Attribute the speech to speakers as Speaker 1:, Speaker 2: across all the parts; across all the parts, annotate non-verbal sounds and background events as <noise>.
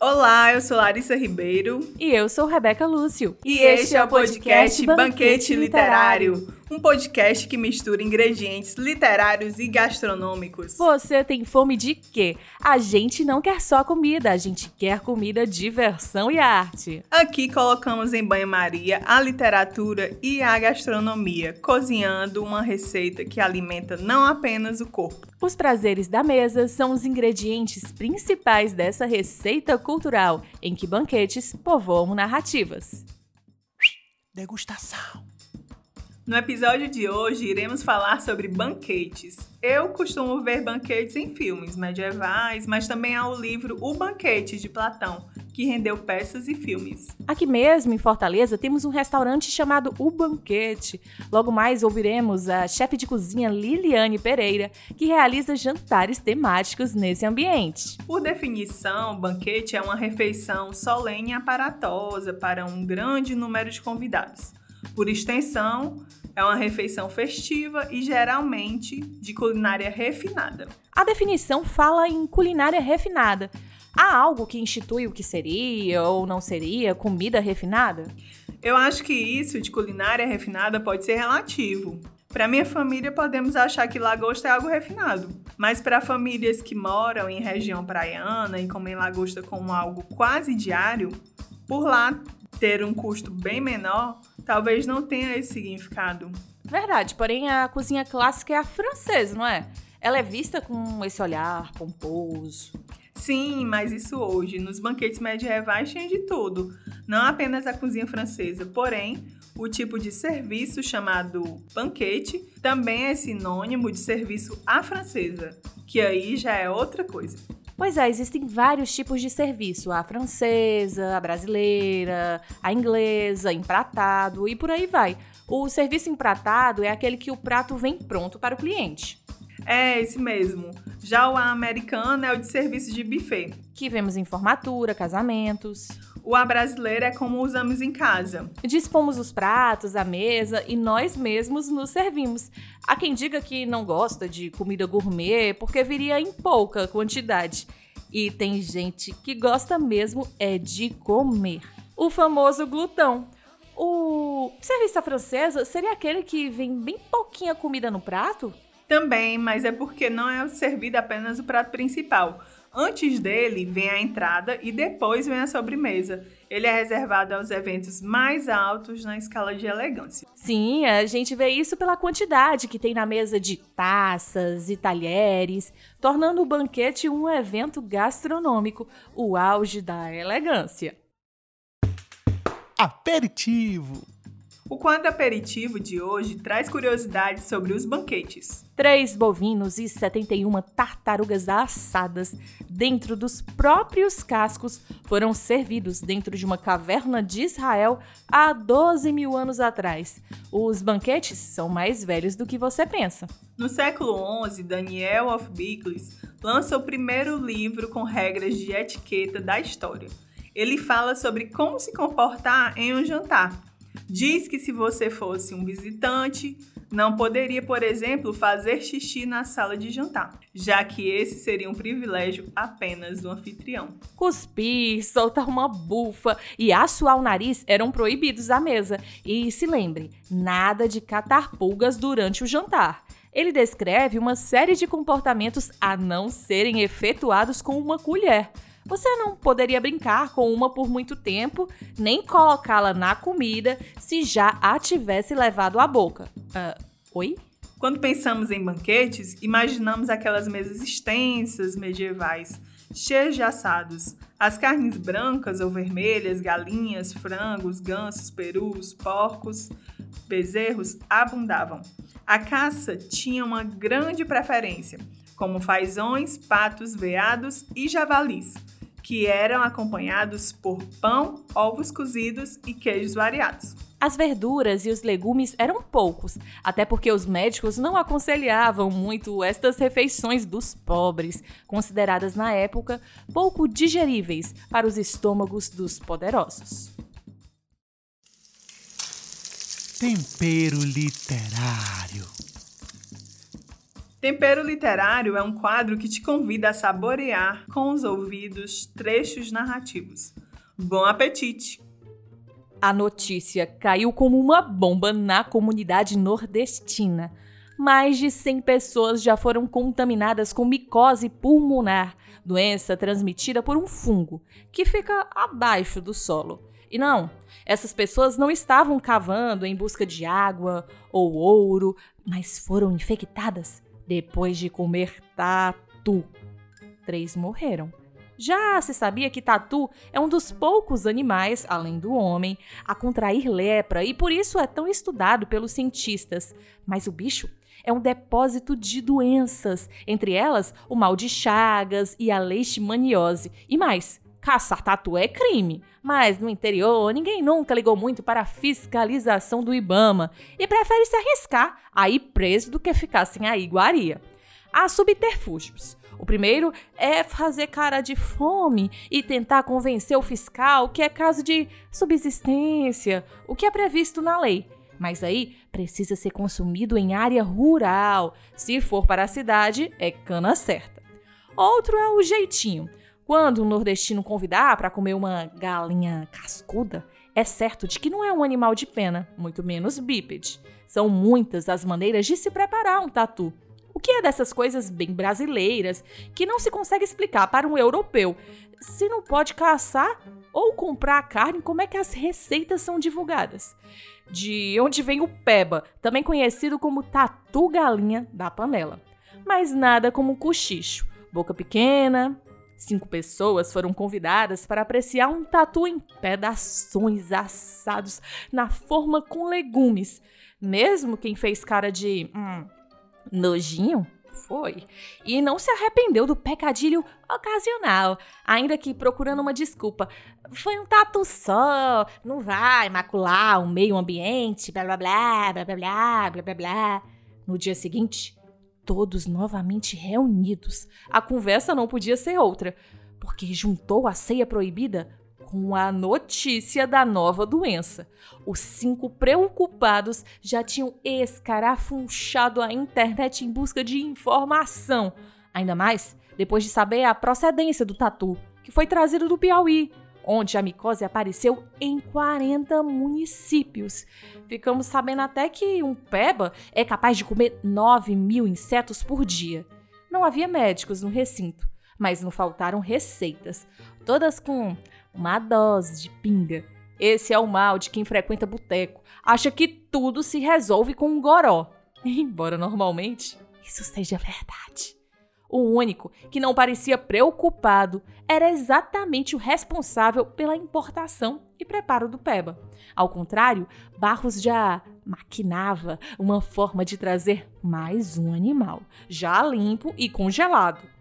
Speaker 1: Olá, eu sou Larissa Ribeiro.
Speaker 2: E eu sou Rebeca Lúcio.
Speaker 1: E, este é o podcast Banquete Literário um podcast que mistura ingredientes literários e gastronômicos.
Speaker 2: Você tem fome de quê? A gente não quer só comida, a gente quer comida, diversão e arte.
Speaker 1: Aqui colocamos em banho-maria a literatura e a gastronomia, cozinhando uma receita que alimenta não apenas o corpo.
Speaker 2: Os prazeres da mesa são os ingredientes principais dessa receita cultural, em que banquetes povoam narrativas.
Speaker 1: Degustação. No episódio de hoje, iremos falar sobre banquetes. Eu costumo ver banquetes em filmes medievais, mas também há o livro O Banquete de Platão, que rendeu peças e filmes.
Speaker 2: Aqui mesmo, em Fortaleza, temos um restaurante chamado O Banquete. Logo mais ouviremos a chefe de cozinha Liliane Pereira, que realiza jantares temáticos nesse ambiente.
Speaker 1: Por definição, banquete é uma refeição solene e aparatosa para um grande número de convidados. Por extensão, é uma refeição festiva e geralmente de culinária refinada.
Speaker 2: A definição fala em culinária refinada. Há algo que institui o que seria ou não seria comida refinada?
Speaker 1: Eu acho que isso de culinária refinada pode ser relativo. Para minha família, podemos achar que lagosta é algo refinado, mas para famílias que moram em região praiana e comem lagosta como algo quase diário, por lá ter um custo bem menor, talvez não tenha esse significado.
Speaker 2: Verdade, porém a cozinha clássica é a francesa, não é? Ela é vista com esse olhar pomposo.
Speaker 1: Sim, mas isso hoje, nos banquetes medievais tinha de tudo. Não apenas a cozinha francesa, porém, o tipo de serviço chamado banquete também é sinônimo de serviço à francesa, que aí já é outra coisa.
Speaker 2: Pois é, existem vários tipos de serviço: a francesa, a brasileira, a inglesa, empratado e por aí vai. O serviço empratado é aquele que o prato vem pronto para o cliente.
Speaker 1: É, esse mesmo. Já o americano é o de serviço de buffet.
Speaker 2: Que vemos em formatura, casamentos.
Speaker 1: O a brasileiro é como usamos em casa.
Speaker 2: Dispomos os pratos, a mesa e nós mesmos nos servimos. Há quem diga que não gosta de comida gourmet porque viria em pouca quantidade. E tem gente que gosta mesmo é de comer. O famoso glutão. O serviço à francesa seria aquele que vem bem pouquinha comida no prato?
Speaker 1: Também, mas é porque não é servido apenas o prato principal. Antes dele vem a entrada e depois vem a sobremesa. Ele é reservado aos eventos mais altos na escala de elegância.
Speaker 2: Sim, a gente vê isso pela quantidade que tem na mesa de taças e talheres, tornando o banquete um evento gastronômico, o auge da elegância.
Speaker 1: Aperitivo o quanto aperitivo de hoje traz curiosidades sobre os banquetes.
Speaker 2: Três bovinos e 71 tartarugas assadas dentro dos próprios cascos foram servidos dentro de uma caverna de Israel há 12 mil anos atrás. Os banquetes são mais velhos do que você pensa.
Speaker 1: No século XI, Daniel of Biclis lança o primeiro livro com regras de etiqueta da história. Ele fala sobre como se comportar em um jantar Diz que se você fosse um visitante, não poderia, por exemplo, fazer xixi na sala de jantar, já que esse seria um privilégio apenas do anfitrião.
Speaker 2: Cuspir, soltar uma bufa e assoar o nariz eram proibidos à mesa. E se lembre, nada de catar pulgas durante o jantar. Ele descreve uma série de comportamentos a não serem efetuados com uma colher. Você não poderia brincar com uma por muito tempo, nem colocá-la na comida se já a tivesse levado à boca. Uh, oi?
Speaker 1: Quando pensamos em banquetes, imaginamos aquelas mesas extensas medievais, cheias de assados. As carnes brancas ou vermelhas, galinhas, frangos, gansos, perus, porcos, bezerros abundavam. A caça tinha uma grande preferência, como fazões, patos, veados e javalis que eram acompanhados por pão, ovos cozidos e queijos variados.
Speaker 2: As verduras e os legumes eram poucos, até porque os médicos não aconselhavam muito estas refeições dos pobres, consideradas na época pouco digeríveis para os estômagos dos poderosos.
Speaker 3: Tempero literário.
Speaker 1: Tempero Literário é um quadro que te convida a saborear com os ouvidos trechos narrativos. Bom apetite!
Speaker 2: A notícia caiu como uma bomba na comunidade nordestina. Mais de 100 pessoas já foram contaminadas com micose pulmonar, doença transmitida por um fungo que fica abaixo do solo. E não, essas pessoas não estavam cavando em busca de água ou ouro, mas foram infectadas depois de comer tatu. Três morreram. Já se sabia que tatu é um dos poucos animais, além do homem, a contrair lepra e por isso é tão estudado pelos cientistas. Mas o bicho é um depósito de doenças, entre elas o mal de Chagas e a leishmaniose. E mais, caçar tatu é crime, mas no interior ninguém nunca ligou muito para a fiscalização do Ibama e prefere se arriscar a ir preso do que ficar sem a iguaria. Há subterfúgios. O primeiro é fazer cara de fome e tentar convencer o fiscal que é caso de subsistência, o que é previsto na lei. Mas aí precisa ser consumido em área rural. Se for para a cidade, é cana certa. Outro é o jeitinho. Quando um nordestino convidar para comer uma galinha cascuda, é certo de que não é um animal de pena, muito menos bípede. São muitas as maneiras de se preparar um tatu. O que é dessas coisas bem brasileiras que não se consegue explicar para um europeu? Se não pode caçar ou comprar carne, como é que as receitas são divulgadas? de onde vem o peba, também conhecido como tatu galinha da panela. Mas nada como um cochicho. Boca pequena, Cinco pessoas foram convidadas para apreciar um tatu em pedaços assados na forma com legumes. Mesmo quem fez cara de hum, nojinho foi. E não se arrependeu do pecadilho ocasional, ainda que procurando uma desculpa. Foi um tatu só, não vai macular o meio ambiente, blá blá blá, blá blá blá, blá blá blá. No dia seguinte, todos novamente reunidos. A conversa não podia ser outra, porque juntou a ceia proibida com a notícia da nova doença. Os cinco preocupados já tinham escarafunchado a internet em busca de informação. Ainda mais depois de saber a procedência do tatu, que foi trazido do Piauí, onde a micose apareceu em 40 municípios. Ficamos sabendo até que um peba é capaz de comer 9 mil insetos por dia. Não havia médicos no recinto, mas não faltaram receitas, todas com uma dose de pinga. Esse é o mal de quem frequenta boteco. Acha que tudo se resolve com um goró. <laughs> Embora normalmente isso seja verdade. O único que não parecia preocupado era exatamente o responsável pela importação e preparo do peba. Ao contrário, Barros já maquinava uma forma de trazer mais um animal, já limpo e congelado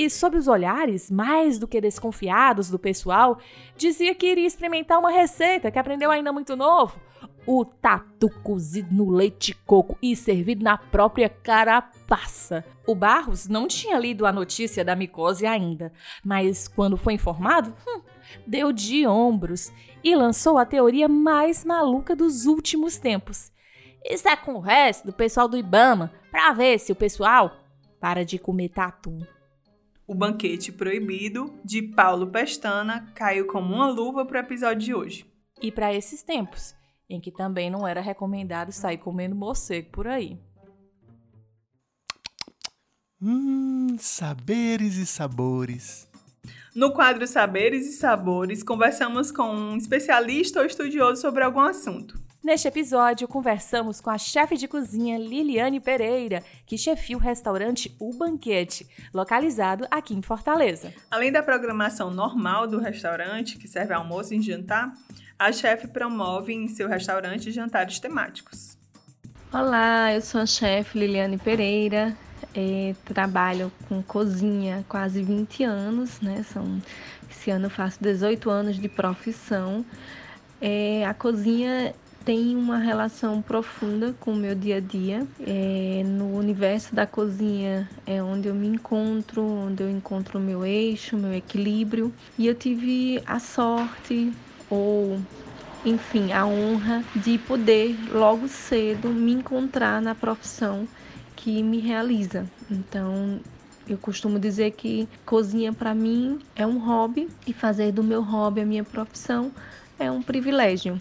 Speaker 2: e, sob os olhares mais do que desconfiados do pessoal, dizia que iria experimentar uma receita que aprendeu ainda muito novo: o tatu cozido no leite coco e servido na própria carapaça. O Barros não tinha lido a notícia da micose ainda, mas quando foi informado, hum, deu de ombros e lançou a teoria mais maluca dos últimos tempos. Isso é com o resto do pessoal do Ibama, para ver se o pessoal para de comer tatu.
Speaker 1: O Banquete Proibido, de Paulo Pestana, caiu como uma luva para o episódio de hoje.
Speaker 2: E para esses tempos, em que também não era recomendado sair comendo morcego por aí.
Speaker 3: Hum, saberes e sabores.
Speaker 1: No quadro Saberes e Sabores, conversamos com um especialista ou estudioso sobre algum assunto.
Speaker 2: Neste episódio, conversamos com a chefe de cozinha Liliane Pereira, que chefia o restaurante O Banquete, localizado aqui em Fortaleza.
Speaker 1: Além da programação normal do restaurante, que serve almoço e jantar, a chefe promove em seu restaurante jantares temáticos.
Speaker 4: Olá, eu sou a chefe Liliane Pereira, é, trabalho com cozinha há quase 20 anos, né? São, esse ano eu faço 18 anos de profissão. É, a cozinha tem uma relação profunda com o meu dia a dia. É, no universo da cozinha é onde eu me encontro, onde eu encontro o meu eixo, meu equilíbrio. E eu tive a sorte ou enfim, a honra de poder logo cedo me encontrar na profissão que me realiza. Então, eu costumo dizer que cozinha para mim é um hobby e fazer do meu hobby a minha profissão é um privilégio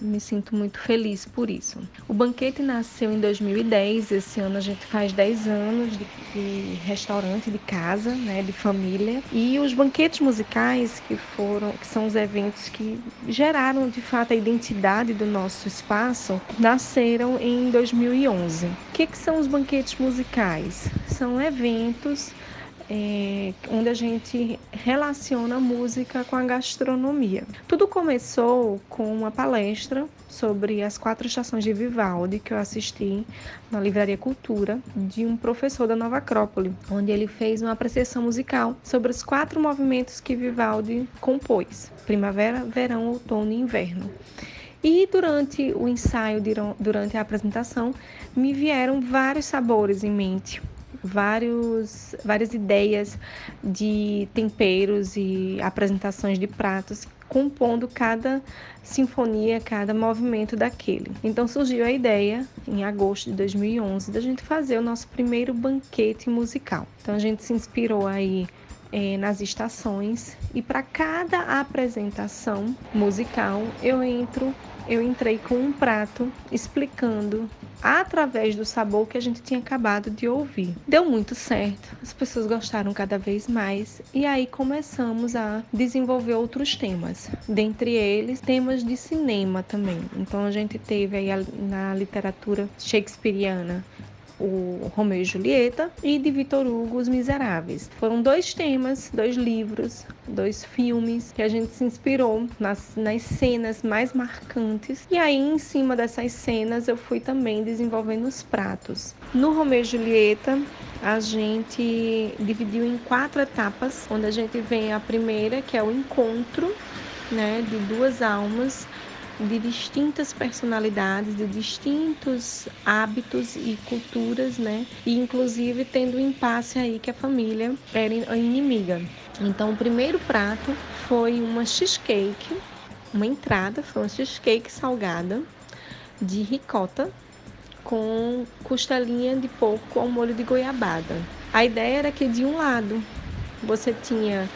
Speaker 4: me sinto muito feliz por isso. O banquete nasceu em 2010, esse ano a gente faz 10 anos de, de, restaurante de casa, né, de família. E os banquetes musicais que foram, que são os eventos que geraram de fato a identidade do nosso espaço, nasceram em 2011. O que, que são os banquetes musicais? São eventos é, onde a gente relaciona a música com a gastronomia. Tudo começou com uma palestra sobre as quatro estações de Vivaldi que eu assisti na Livraria Cultura de um professor da Nova Acrópole, onde ele fez uma apreciação musical sobre os quatro movimentos que Vivaldi compôs: primavera, verão, outono e inverno. E durante o ensaio, durante a apresentação, me vieram vários sabores em mente vários, várias ideias de temperos e apresentações de pratos compondo cada sinfonia, cada movimento daquele. Então surgiu a ideia, em agosto de 2011, da gente fazer o nosso primeiro banquete musical. Então a gente se inspirou aí é, nas estações e para cada apresentação musical eu entro eu entrei com um prato explicando através do sabor que a gente tinha acabado de ouvir. Deu muito certo, as pessoas gostaram cada vez mais e aí começamos a desenvolver outros temas, dentre eles temas de cinema também. Então a gente teve aí na literatura shakespeariana o Romeu e Julieta e de Vitor Hugo Os Miseráveis. Foram dois temas, dois livros, dois filmes que a gente se inspirou nas, nas cenas mais marcantes e aí em cima dessas cenas eu fui também desenvolvendo os pratos. No Romeu e Julieta a gente dividiu em quatro etapas, onde a gente vem a primeira que é o encontro né, de duas almas de distintas personalidades, de distintos hábitos e culturas, né? E inclusive tendo um impasse aí que a família era inimiga. Então, o primeiro prato foi uma cheesecake, uma entrada, foi uma cheesecake salgada de ricota com costelinha de porco ao molho de goiabada. A ideia era que de um lado você tinha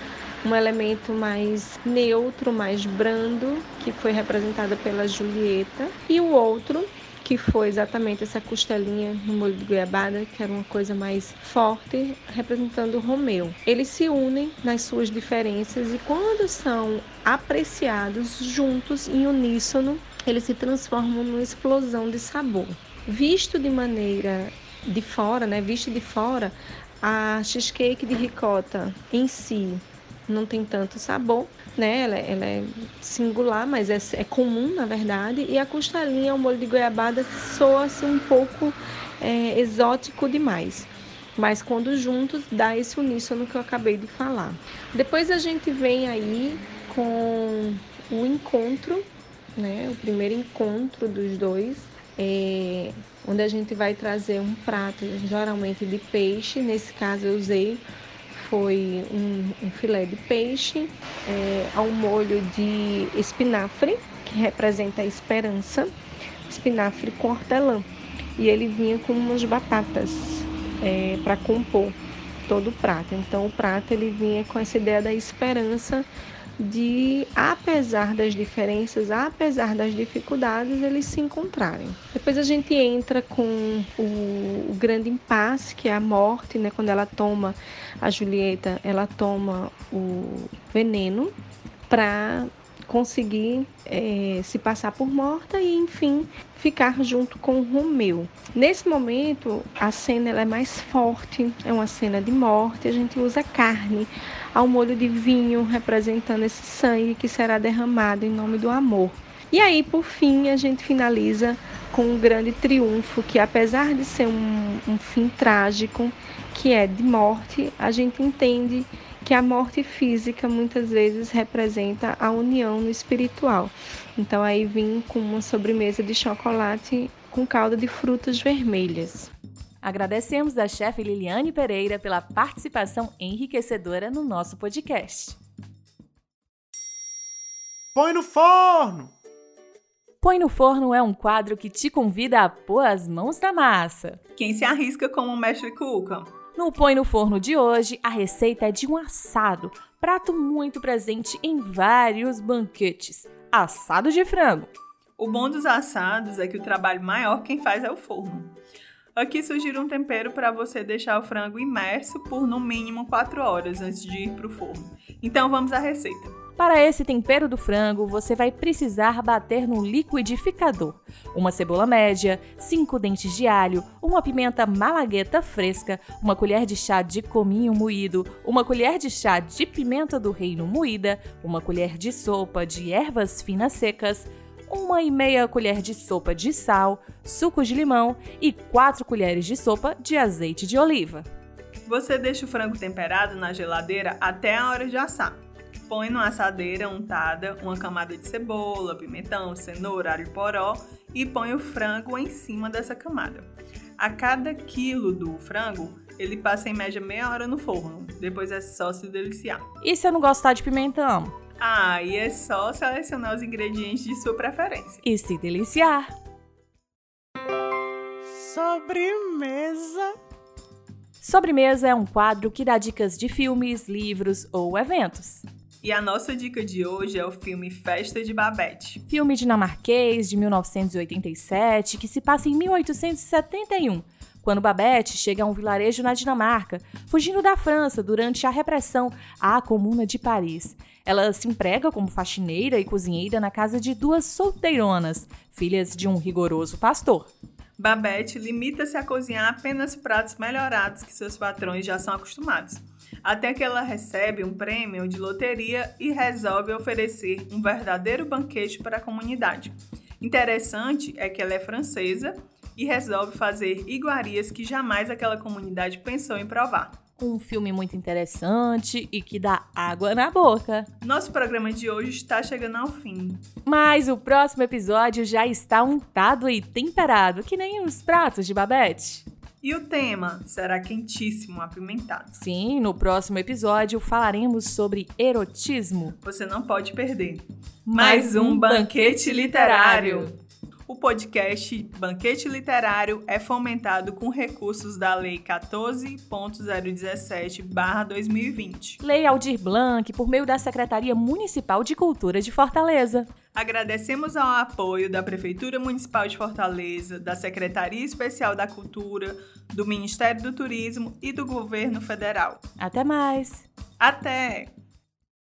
Speaker 4: um elemento mais neutro, mais brando, que foi representada pela Julieta, e o outro que foi exatamente essa costelinha no molho de goiabada, que era uma coisa mais forte, representando o Romeu. Eles se unem nas suas diferenças e quando são apreciados juntos em uníssono, eles se transformam numa explosão de sabor. Visto de maneira de fora, né, visto de fora, a cheesecake de ricota em si não tem tanto sabor, né? Ela, ela é singular, mas é, é, comum na verdade. E a costelinha, o molho de goiabada, soa-se um pouco é, exótico demais. Mas quando juntos, dá esse uníssono que eu acabei de falar. Depois a gente vem aí com o encontro, né? O primeiro encontro dos dois. É, onde a gente vai trazer um prato geralmente de peixe. Nesse caso eu usei foi um, um filé de peixe é, ao molho de espinafre, que representa a esperança, espinafre com hortelã. E ele vinha com umas batatas é, para compor todo o prato. Então o prato ele vinha com essa ideia da esperança de, apesar das diferenças, apesar das dificuldades, eles se encontrarem. Depois a gente entra com o, o grande impasse, que é a morte, né? Quando ela toma, a Julieta, ela toma o veneno para conseguir é, se passar por morta e, enfim, ficar junto com Romeu. Nesse momento, a cena ela é mais forte, é uma cena de morte, a gente usa carne ao molho de vinho, representando esse sangue que será derramado em nome do amor. E aí, por fim, a gente finaliza com um grande triunfo, que apesar de ser um, um fim trágico, que é de morte, a gente entende que a morte física muitas vezes representa a união no espiritual. Então aí vim com uma sobremesa de chocolate com calda de frutas vermelhas.
Speaker 2: Agradecemos a chefe Liliane Pereira pela participação enriquecedora no nosso podcast.
Speaker 3: Põe no forno!
Speaker 2: Põe no Forno é um quadro que te convida a pôr as mãos na massa.
Speaker 1: Quem se arrisca como mestre Cuca?
Speaker 2: No Põe no Forno de hoje, a receita é de um assado, prato muito presente em vários banquetes. Assado de frango.
Speaker 1: O bom dos assados é que o trabalho maior quem faz é o forno. Aqui sugiro um tempero para você deixar o frango imerso por no mínimo 4 horas antes de ir para o forno. Então vamos à receita.
Speaker 2: Para esse tempero do frango, você vai precisar bater no liquidificador uma cebola média, 5 dentes de alho, uma pimenta malagueta fresca, uma colher de chá de cominho moído, uma colher de chá de pimenta do reino moída, uma colher de sopa de ervas finas secas, uma e meia colher de sopa de sal, suco de limão e 4 colheres de sopa de azeite de oliva.
Speaker 1: Você deixa o frango temperado na geladeira até a hora de assar põe numa assadeira untada uma camada de cebola, pimentão, cenoura, alho poró e põe o frango em cima dessa camada. A cada quilo do frango, ele passa em média meia hora no forno. Depois é só se deliciar.
Speaker 2: E se eu não gostar de pimentão?
Speaker 1: Ah, e é só selecionar os ingredientes de sua preferência.
Speaker 2: E se deliciar.
Speaker 3: Sobremesa.
Speaker 2: Sobremesa é um quadro que dá dicas de filmes, livros ou eventos.
Speaker 1: E a nossa dica de hoje é o filme Festa de Babette.
Speaker 2: Filme dinamarquês de 1987 que se passa em 1871, quando Babette chega a um vilarejo na Dinamarca, fugindo da França durante a repressão à Comuna de Paris. Ela se emprega como faxineira e cozinheira na casa de duas solteironas, filhas de um rigoroso pastor.
Speaker 1: Babette limita-se a cozinhar apenas pratos melhorados que seus patrões já são acostumados até que ela recebe um prêmio de loteria e resolve oferecer um verdadeiro banquete para a comunidade. Interessante é que ela é francesa e resolve fazer iguarias que jamais aquela comunidade pensou em provar.
Speaker 2: Um filme muito interessante e que dá água na boca.
Speaker 1: Nosso programa de hoje está chegando ao fim.
Speaker 2: Mas o próximo episódio já está untado e temperado, que nem os pratos de Babette.
Speaker 1: E o tema será quentíssimo, apimentado.
Speaker 2: Sim, no próximo episódio falaremos sobre erotismo.
Speaker 1: Você não pode perder. Mais um banquete literário. O podcast Banquete Literário é fomentado com recursos da Lei 14.017-2020.
Speaker 2: Lei Aldir Blanc, por meio da Secretaria Municipal de Cultura de Fortaleza.
Speaker 1: Agradecemos ao apoio da Prefeitura Municipal de Fortaleza, da Secretaria Especial da Cultura, do Ministério do Turismo e do Governo Federal.
Speaker 2: Até mais!
Speaker 1: Até!